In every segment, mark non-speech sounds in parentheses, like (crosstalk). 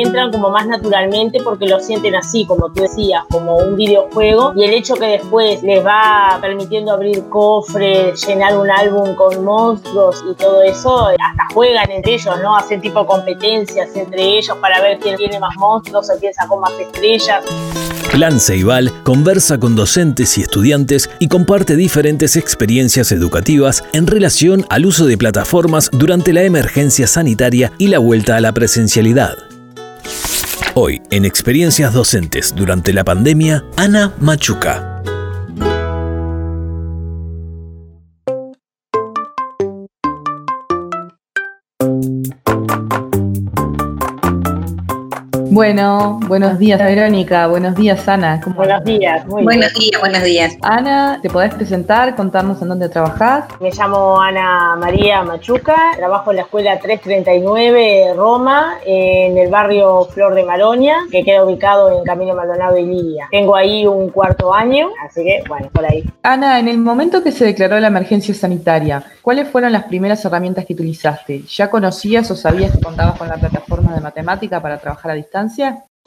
entran como más naturalmente porque lo sienten así, como tú decías, como un videojuego y el hecho que después les va permitiendo abrir cofres, llenar un álbum con monstruos y todo eso, hasta juegan entre ellos, ¿no? Hacen tipo competencias entre ellos para ver quién tiene más monstruos o quién sacó más estrellas. Plan Ceibal conversa con docentes y estudiantes y comparte diferentes experiencias educativas en relación al uso de plataformas durante la emergencia sanitaria y la vuelta a la presencialidad. Hoy, en Experiencias Docentes durante la pandemia, Ana Machuca. Bueno, buenos días Verónica, buenos días Ana. buenos días, muy Buenos días, buenos días. Ana, ¿te podés presentar, contarnos en dónde trabajás? Me llamo Ana María Machuca, trabajo en la escuela 339 Roma, en el barrio Flor de Maroña, que queda ubicado en Camino Maldonado y Lidia. Tengo ahí un cuarto año, así que bueno, por ahí. Ana, en el momento que se declaró la emergencia sanitaria, ¿cuáles fueron las primeras herramientas que utilizaste? ¿Ya conocías o sabías que contabas con la plataforma de matemática para trabajar a distancia?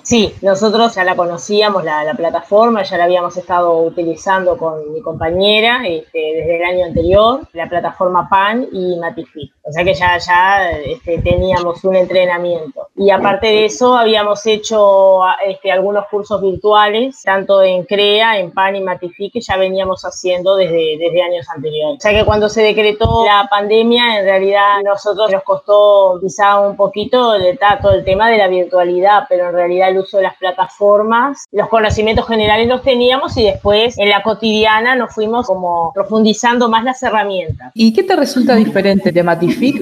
Sí, nosotros ya la conocíamos, la, plataforma, ya la habíamos estado utilizando con mi compañera este, desde el año anterior, la plataforma PAN y Matific. O sea que ya, ya este, teníamos un entrenamiento. Y aparte de eso, habíamos hecho este, algunos cursos virtuales, tanto en CREA, en PAN y Matific, que ya veníamos haciendo desde, desde años anteriores. O sea que cuando se decretó la pandemia, en realidad a nosotros nos costó quizá un poquito el, todo el tema de la virtualidad, pero en realidad el uso de las plataformas, los conocimientos generales los teníamos y después en la cotidiana nos fuimos como profundizando más las herramientas. ¿Y qué te resulta diferente de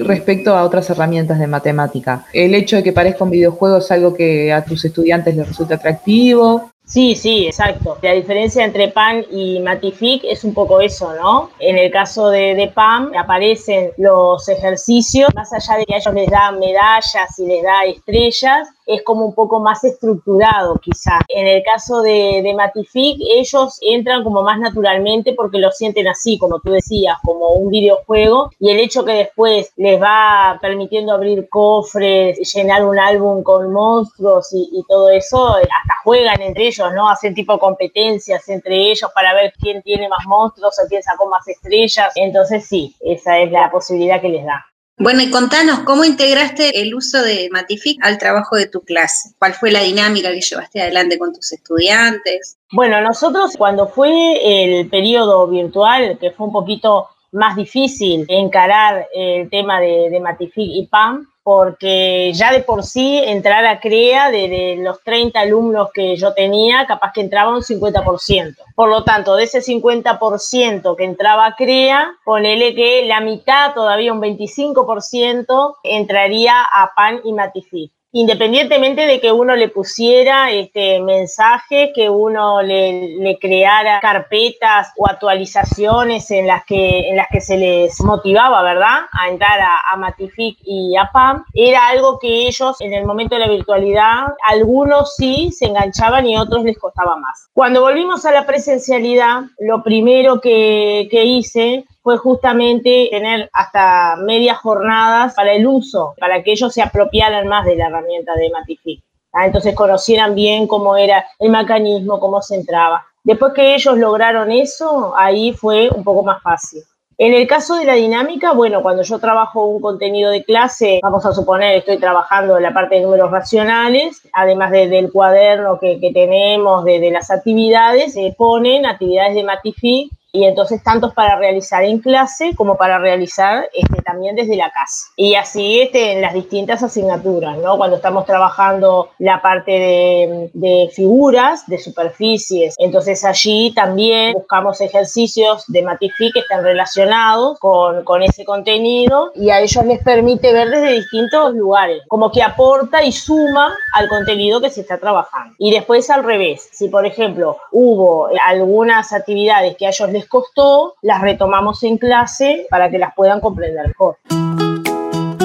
Respecto a otras herramientas de matemática. El hecho de que parezca un videojuego es algo que a tus estudiantes les resulta atractivo. Sí, sí, exacto. La diferencia entre PAN y Matific es un poco eso, ¿no? En el caso de, de PAN aparecen los ejercicios, más allá de que a ellos les dan medallas y les da estrellas, es como un poco más estructurado quizá. En el caso de, de Matific, ellos entran como más naturalmente porque lo sienten así, como tú decías, como un videojuego y el hecho que después les va permitiendo abrir cofres, llenar un álbum con monstruos y, y todo eso, hasta juegan entre ellos, ¿no? Hacen tipo competencias entre ellos para ver quién tiene más monstruos o quién sacó más estrellas. Entonces sí, esa es la posibilidad que les da. Bueno, y contanos, ¿cómo integraste el uso de Matific al trabajo de tu clase? ¿Cuál fue la dinámica que llevaste adelante con tus estudiantes? Bueno, nosotros cuando fue el periodo virtual, que fue un poquito más difícil encarar el tema de, de Matific y PAM, porque ya de por sí entrar a CREA, de, los 30 alumnos que yo tenía, capaz que entraba un 50%. Por lo tanto, de ese 50% que entraba a CREA, ponele que la mitad, todavía un 25%, entraría a PAN y Matific independientemente de que uno le pusiera este mensaje, que uno le, creara carpetas o actualizaciones en las que en las que se les motivaba, ¿verdad? A entrar a, a Matific y a PAM, era algo que ellos en el momento de la virtualidad, algunos sí se enganchaban y otros les costaba más. Cuando volvimos a la presencialidad, lo primero que, que hice fue justamente tener hasta medias jornadas para el uso, para que ellos se apropiaran más de la herramienta de Matific. Entonces conocieran bien cómo era el mecanismo, cómo se entraba. Después que ellos lograron eso, ahí fue un poco más fácil. En el caso de la dinámica, bueno, cuando yo trabajo un contenido de clase, vamos a suponer, estoy trabajando en la parte de números racionales, además del cuaderno que, tenemos, de, de, las actividades, se ponen actividades de Matific y entonces tanto para realizar en clase como para realizar este, también desde la casa. Y así este, en las distintas asignaturas, ¿no? Cuando estamos trabajando la parte de, de figuras, de superficies, entonces allí también buscamos ejercicios de Matifi que están relacionados con, con ese contenido y a ellos les permite ver desde distintos lugares, como que aporta y suma al contenido que se está trabajando. Y después al revés, si por ejemplo hubo algunas actividades que a ellos les costó, las retomamos en clase para que las puedan comprender mejor.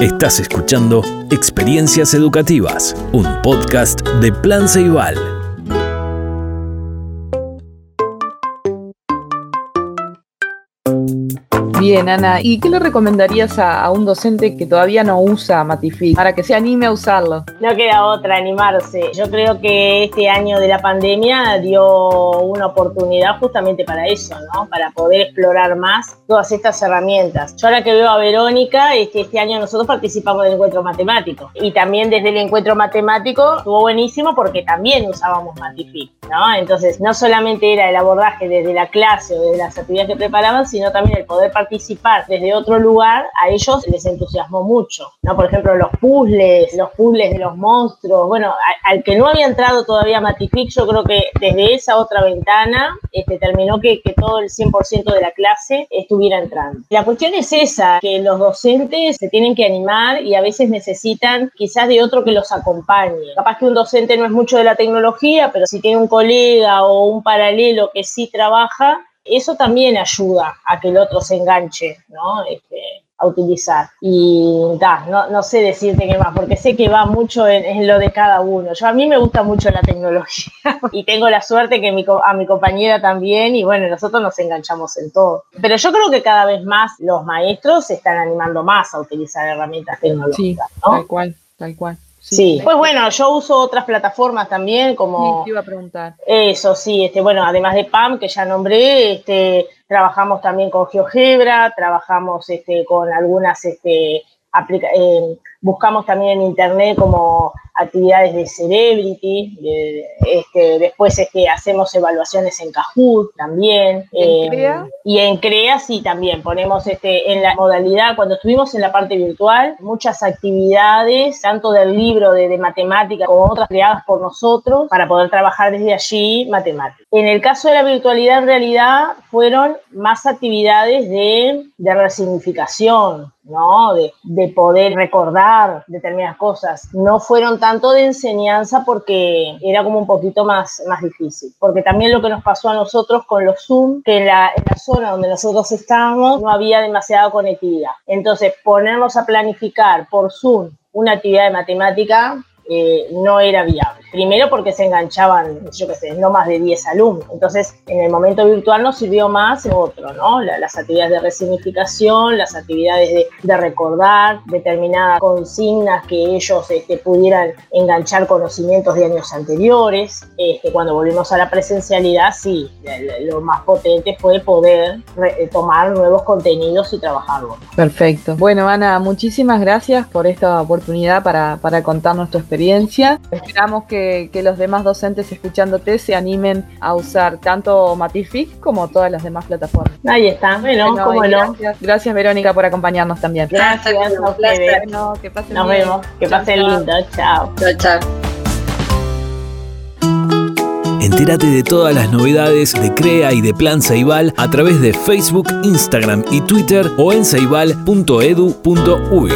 Estás escuchando Experiencias Educativas, un podcast de Plan Ceibal. Bien, Ana, ¿y qué le recomendarías a, un docente que todavía no usa Matific para que se anime a usarlo? No queda otra, animarse. Yo creo que este año de la pandemia dio una oportunidad justamente para eso, ¿no? Para poder explorar más todas estas herramientas. Yo ahora que veo a Verónica, este, este año nosotros participamos del encuentro matemático y también desde el encuentro matemático estuvo buenísimo porque también usábamos Matific, ¿no? Entonces, no solamente era el abordaje desde la clase o desde las actividades que preparaban, sino también el poder participar desde otro lugar, a ellos les entusiasmó mucho, ¿no? Por ejemplo, los puzzles, los puzzles de los monstruos, bueno, al, que no había entrado todavía Matific, yo creo que desde esa otra ventana este, terminó que, que todo el 100% de la clase estuviera entrando. La cuestión es esa, que los docentes se tienen que animar y a veces necesitan quizás de otro que los acompañe. Capaz que un docente no es mucho de la tecnología, pero si tiene un colega o un paralelo que sí trabaja, eso también ayuda a que el otro se enganche, ¿no? Este, a utilizar. Y da, no, no, sé decirte qué más, porque sé que va mucho en, lo de cada uno. Yo a mí me gusta mucho la tecnología (laughs) y tengo la suerte que mi, a mi compañera también y bueno, nosotros nos enganchamos en todo. Pero yo creo que cada vez más los maestros se están animando más a utilizar herramientas tecnológicas. Sí, tal cual, tal cual. Sí, pues bueno, yo uso otras plataformas también como... Sí, te iba a preguntar. Eso, sí, este, bueno, además de PAM, que ya nombré, este, trabajamos también con GeoGebra, trabajamos este, con algunas este, eh, buscamos también en internet como actividades de Celebrity, este, después es que hacemos evaluaciones en Kahoot también. ¿En eh, CREA? Y en CREA sí también, ponemos este, en la modalidad, cuando estuvimos en la parte virtual, muchas actividades, tanto del libro de, de matemática como otras creadas por nosotros, para poder trabajar desde allí matemáticas. En el caso de la virtualidad, en realidad, fueron más actividades de, de resignificación, ¿no? De, de poder recordar determinadas cosas. No fueron tanto de enseñanza porque era como un poquito más, más difícil. Porque también lo que nos pasó a nosotros con los Zoom, que en la, en la zona donde nosotros estábamos no había demasiada conectividad. Entonces, ponernos a planificar por Zoom una actividad de matemática eh, no era viable. Primero porque se enganchaban, yo qué sé, no más de 10 alumnos. Entonces, en el momento virtual nos sirvió más otro, ¿no? las actividades de resignificación, las actividades de, recordar determinadas consignas que ellos este, pudieran enganchar conocimientos de años anteriores. Este, cuando volvimos a la presencialidad, sí, lo más potente fue poder tomar nuevos contenidos y trabajarlos. Perfecto. Bueno, Ana, muchísimas gracias por esta oportunidad para, para contarnos tu experiencia. Esperamos que que, los demás docentes escuchándote se animen a usar tanto Matific como todas las demás plataformas. Ahí está, bueno, cómo no. Gracias, Verónica por acompañarnos también. Gracias, a ustedes. que pasen Nos vemos, que pasen lindo, chao. Chao, chao. Entérate de todas las novedades de CREA y de Plan Ceibal a través de Facebook, Instagram y Twitter o en ceibal.edu.uy.